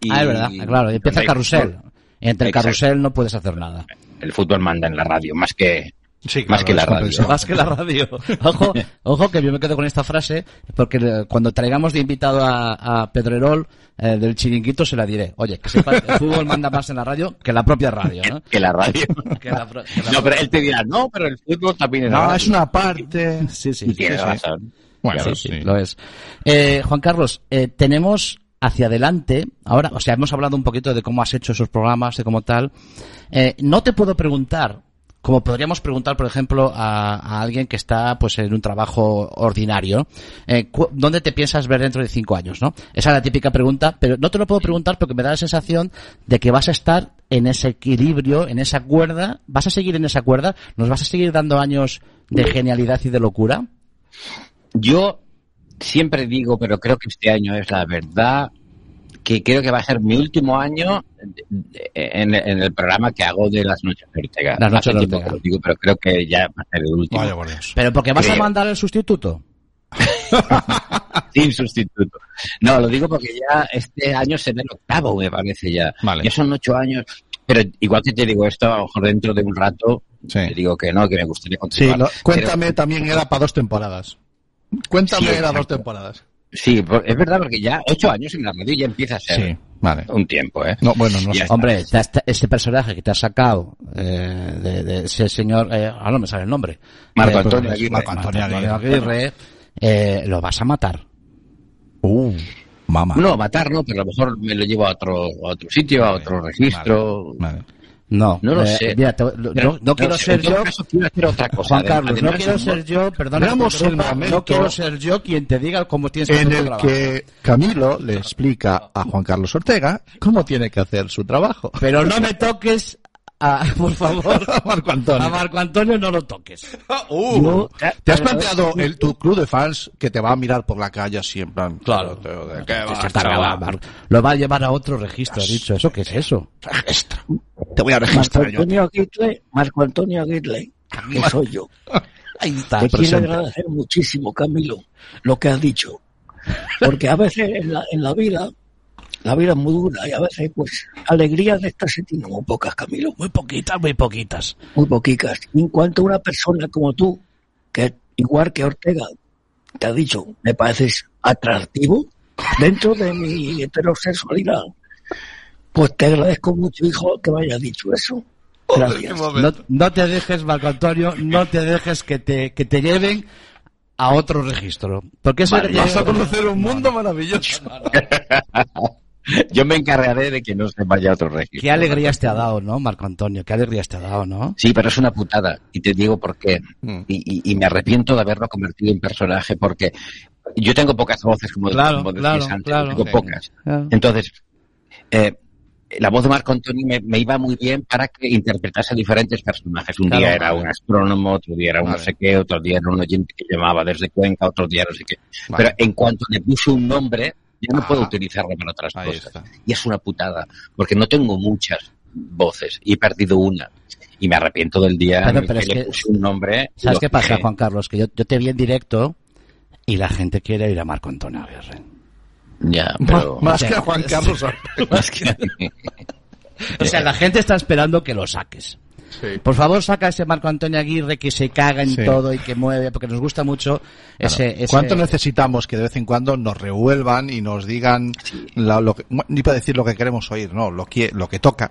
Y- Ah, es verdad, claro, y empieza el el carrusel. fútbol- Entre el Exacto. carrusel no puedes hacer nada. El fútbol manda en la radio, más que, Sí, más que la radio. Más que la radio. Ojo, ojo que yo me quedo con esta frase, porque cuando traigamos de invitado a, a Pedrerol eh, del chiringuito se la diré. Oye, que sepa, el fútbol manda más en la radio que la propia radio, ¿no? que la radio. Que la pro- que la- no, pero él te dirá, no, pero el fútbol también es la No, radio. es una parte. Sí, sí, Y sí. Bueno, Claro. Sí, sí. lo es. Eh, Juan Carlos, eh, tenemos hacia adelante, ahora, o sea, hemos hablado un poquito de cómo has hecho esos programas, de cómo tal. Eh, no te puedo preguntar, como podríamos preguntar, por ejemplo, a, a alguien que está pues en un trabajo ordinario, eh, ¿dónde te piensas ver dentro de cinco años, no? Esa es la típica pregunta, pero no te lo puedo preguntar porque me da la sensación de que vas a estar en ese equilibrio, en esa cuerda, vas a seguir en esa cuerda, nos vas a seguir dando años de genialidad y de locura. Yo siempre digo, pero creo que este año es la verdad, que creo que va a ser mi último año en, en el programa que hago de las noches de Ortega. Las noches de tiempo Ortega. que lo digo, pero creo que ya va a ser el último. Vaya por Dios. Pero porque vas a mandar el sustituto. Sin sustituto. No, lo digo porque ya este año será el octavo, me parece ya. Vale. Ya son ocho años. Pero igual que te digo esto, a lo mejor dentro de un rato, Sí. te digo que no, que me gustaría Sí, continuar. lo- cuéntame también era para dos temporadas. Cuéntame Sí, era dos temporadas. Sí, es verdad, porque ya ocho años en la radio ya empieza a ser Sí, vale. un tiempo, ¿eh? No, bueno, no sé. Hombre, este personaje que te has sacado eh, de, de ese señor, eh, ahora no me sale el nombre. Marco Eh, Antonio Aguirre. Marco Antonio Aguirre. Eh, lo vas a matar. Uh, mamá. No, matar no, pero a lo mejor me lo llevo a otro, a otro sitio, a otro registro. Vale. No, No lo eh, sé. Mira, te- no, Pero, no quiero sé, ser yo, caso, quiero otra cosa. Juan Carlos, no quiero ser yo, momento no quiero ser yo quien te diga cómo tienes que En hacer tu el trabajo. que Camilo le explica a Juan Carlos Ortega cómo tiene que hacer su trabajo. Pero no me toques, a, por favor, A Marco Antonio. a Marco Antonio no lo toques. Uh, Yo- ¿Te has planteado el, tu club de fans que te va a mirar por la calle así en plan? Claro. tío, ¿de qué vas, está grabado, Lo va a llevar a otro registro, ha dicho. ¿Eso qué es eso? Registra. Te voy a Marco registrar yo. Antonio Aguirre, Marco Antonio Aguirre, que soy yo. Ahí está. Te quiero agradecer muchísimo, Camilo, lo que has dicho. Porque a veces en la, en la vida, la vida es muy dura y a veces, pues, alegrías de estas se tienen muy pocas, Camilo, Muy poquitas, muy poquitas. muy poquitas. Y en cuanto a una persona como tú, que igual que Ortega, te ha dicho, me pareces atractivo dentro de mi heterosexualidad, pues te agradezco mucho, hijo, que me hayas dicho eso. Gracias. No, no te dejes, Marco Antonio, no te dejes que te, que te lleven a otro registro. Porque eso Vale, Vas a conocer un mundo maravilloso. Yo me encargaré de que no se vaya a otro registro. Qué alegrías te ha dado, ¿no, Marco Antonio? Qué alegrías te ha dado, ¿no? Sí, pero es una putada. Y te digo por qué. Mm. Y, y- y me arrepiento de haberlo convertido en personaje porque yo tengo pocas voces, como, Claro, como decís claro, antes. claro. tengo Sí. pocas. Claro. Entonces, eh, la voz de Marco Antonio me, me iba muy bien para que interpretase diferentes personajes. Un Claro, día era un astrónomo, otro día era un Vale. no sé qué, otro día era un oyente que llamaba desde Cuenca, otro día no sé qué. Vale. Pero en cuanto le puse un nombre, ya no Ah. puedo utilizarlo para otras cosas. está. Y es una putada, porque no tengo muchas voces y he perdido una. Y me arrepiento del día en el pero que es le que- puse un nombre. y ¿Sabes qué pasa. Juan Carlos? Que yo, yo te vi en directo y la gente quiere ir a Marco Antonio Aguirre. Ya, pero... Más que a Juan Carlos. Más que- O sea, la gente está esperando que lo saques. Sí. Por favor, saca ese Marco Antonio Aguirre que se caga en Sí. todo y que mueve, porque nos gusta mucho ese... ese- ¿Cuánto necesitamos que de vez en cuando nos revuelvan y nos digan la- lo que, ni para decir lo que queremos oír, no, lo que, lo que toca?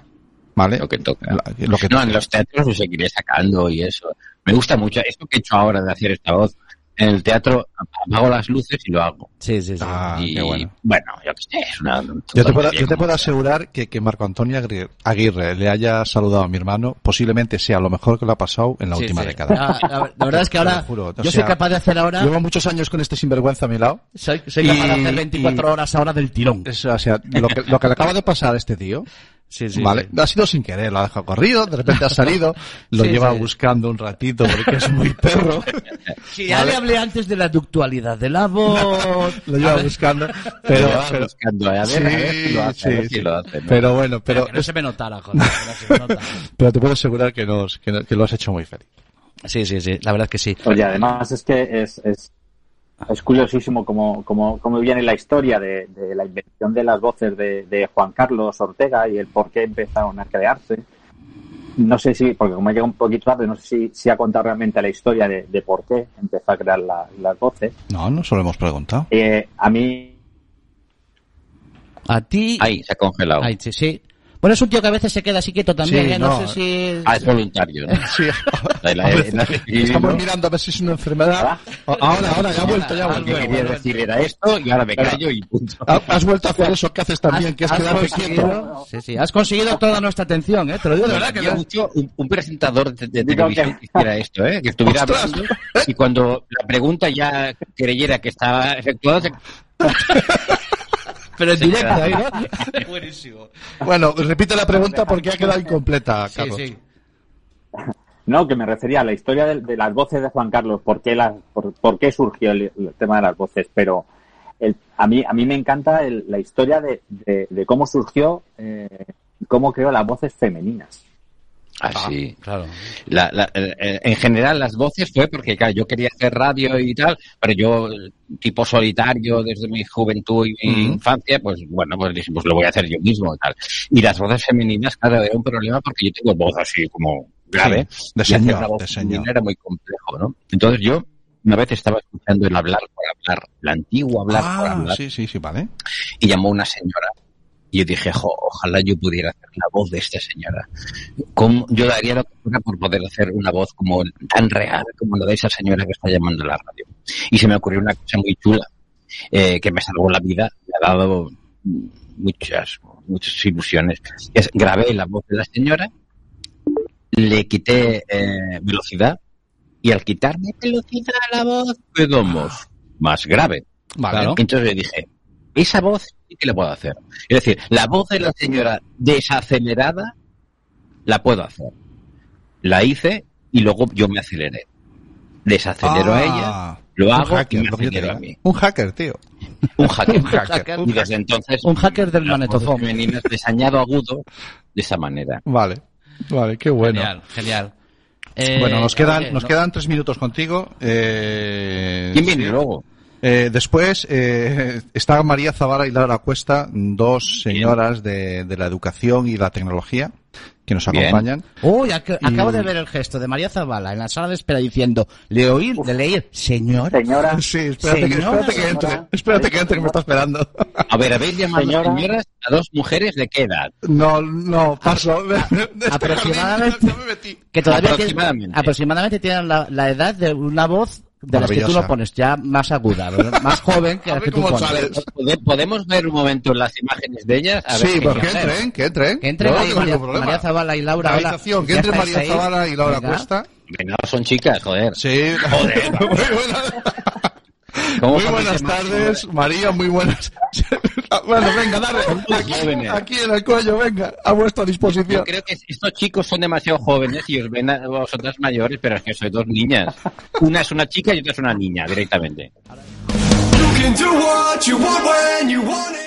¿vale? Lo que toca. La- lo que No, toca. en los teatros lo seguiré sacando y eso. Me gusta mucho. Esto que he hecho ahora de hacer esta voz, en el teatro apago las luces y lo hago. Sí, sí, sí. Ah, y qué bueno. yo qué sé, es una... Yo te puedo, yo te puedo asegurar que, que Marco Antonio Aguirre le haya saludado a mi hermano, posiblemente sea lo mejor que le ha pasado en la Sí, última sí. década. Ah, la, la verdad es que lo ahora juro, yo sea, soy capaz de hacer ahora Llevo muchos años con este sinvergüenza a mi lado. soy, soy capaz de y- hacer 24 y- horas ahora del tirón. Es, o sea, lo que, lo que le acaba de pasar a este tío, Sí, sí. ¿vale? Ha sido sin querer, lo ha dejado corrido, de repente ha salido, lo Sí, lleva sí. buscando un ratito porque es muy perro. Sí, ya le hablé antes de la ductualidad de la voz. lo lleva buscando, Pero, pero, sí, sí. bueno, Pero pero, que no se me notara, joder. que no se me nota. pero te puedo asegurar que, nos, que, no- que lo has hecho muy feliz. Sí, sí, sí. La verdad es que sí. Oye, además es que es, es, es curiosísimo cómo, cómo, cómo viene la historia de, de la invención de las voces de, de Juan Carlos Ortega y el por qué empezaron a crearse. No sé si, porque como llega un poquito tarde, no sé si, si ha contado realmente la historia de, de por qué empezó a crear la- las voces. No, no se lo hemos preguntado. Eh, a mí, A ti. Ahí, se ha congelado. Ay, sí, sí. Bueno, es un tío que a veces se queda así quieto también, Sí, ¿eh? No, no. sé si... Ah, es voluntario, ¿no? Sí. La- la- la- Estamos mirando a ver si es una enfermedad. Ahora, ahora, ya ha vuelto, ya ha Lo que vuelto. quería decir era esto y ahora me callo y punto. Ha- Has vuelto a hacer eso que haces también, que es Has quedarte quieto. conseguido, sí, sí, has conseguido toda nuestra atención, ¿eh? Te lo digo de verdad que no- mucho un, un presentador de, televisión que- hiciera esto, ¿eh? que estuviera hablando y cuando la pregunta ya creyera que estaba efectuada, se- Pero en directo, ahí, ¿no? Buenísimo. Bueno, repite la pregunta porque ha quedado incompleta, Sí, Carlos. sí. no, que me refería a la historia de, de las voces de Juan Carlos, por qué, las, por, por qué surgió el, el tema de las voces, pero el- a, mí, a mí me encanta el- la historia de, de, de cómo surgió, eh, cómo creó las voces femeninas. Así. Claro. La- la- eh, eh, en general las voces fue porque claro, yo quería hacer radio y tal, pero yo tipo solitario desde mi juventud y mi infancia, pues bueno, pues dije, pues lo voy a hacer yo mismo y tal. Y las voces femeninas, claro, era un problema porque yo tengo voz así como grave. Sí, de señor, una voz de señor. era muy complejo, ¿no? Entonces yo una vez estaba escuchando el hablar por hablar, el antiguo hablar por Ah, hablar, sí, sí, sí, vale. y llamó una señora y yo dije, jo, ojalá yo pudiera hacer la voz de esta señora. ¿Cómo? Yo daría lo que fuera por poder hacer una voz como tan real como la de esa señora que está llamando a la radio. Y se me ocurrió una cosa muy chula eh, que me salvó la vida, me ha dado muchas, muchas ilusiones. Es, grabé la voz de la señora, le quité eh, velocidad y al quitarme velocidad a la voz quedamos más grave. Vale. Claro. Entonces le dije, esa voz sí que la puedo hacer. Es decir, la voz de la señora desacelerada la puedo hacer. La hice y luego yo me aceleré. Desacelero a ella, Ah, lo hago hacker, y me acelero a digo. mí. Un hacker, tío. Un hacker. Un hacker. Y desde entonces Un hacker del manetofón. femeninas les añado agudo de esa manera. Vale. Vale, qué bueno. Genial, genial. Eh, Bueno, nos quedan, oye, nos no- quedan tres minutos contigo. Eh, ¿Quién viene sí. luego? Eh, después eh, está María Zavara y Laura Cuesta, dos señoras de, de la educación y la tecnología que nos Bien. acompañan. Uy, ac- acabo Y- de ver el gesto de María Zavala en la sala de espera diciendo, le oír, de leer, señor. Señora, Sí, espérate, que, Señora, espérate que entre. señora. Espérate que entre, que me está esperando. A ver, habéis llamado Señora. señoras a dos mujeres de qué edad? No, no, paso. De este aproximadamente- jardín ya me metí. Que todavía tienen- Aproximadamente. aproximadamente tienen la, la edad de una voz de las que tú no pones, ya más aguda, ¿verdad? más joven que la ver que tú pones. sales. ¿Pode- ¿Podemos ver un momento las imágenes de ellas? A ver Sí, qué pues que entren, que entren. Que entren No ahí María, Zavala y Laura. Organización, que ¿Ya entre María? Zavala y Laura Venga. Cuesta. Que no son chicas, joder. Sí, joder. muy buenas, ¿Cómo muy podéis buenas llamar? tardes, María, muy buenas. bueno, venga, dale. Aquí, en el cuello, venga, a vuestra Yo disposición. creo que estos chicos son demasiado jóvenes y os ven a vosotras mayores, pero es que sois dos niñas. Una es una chica y otra es una niña, directamente. You can do what you want when you want it.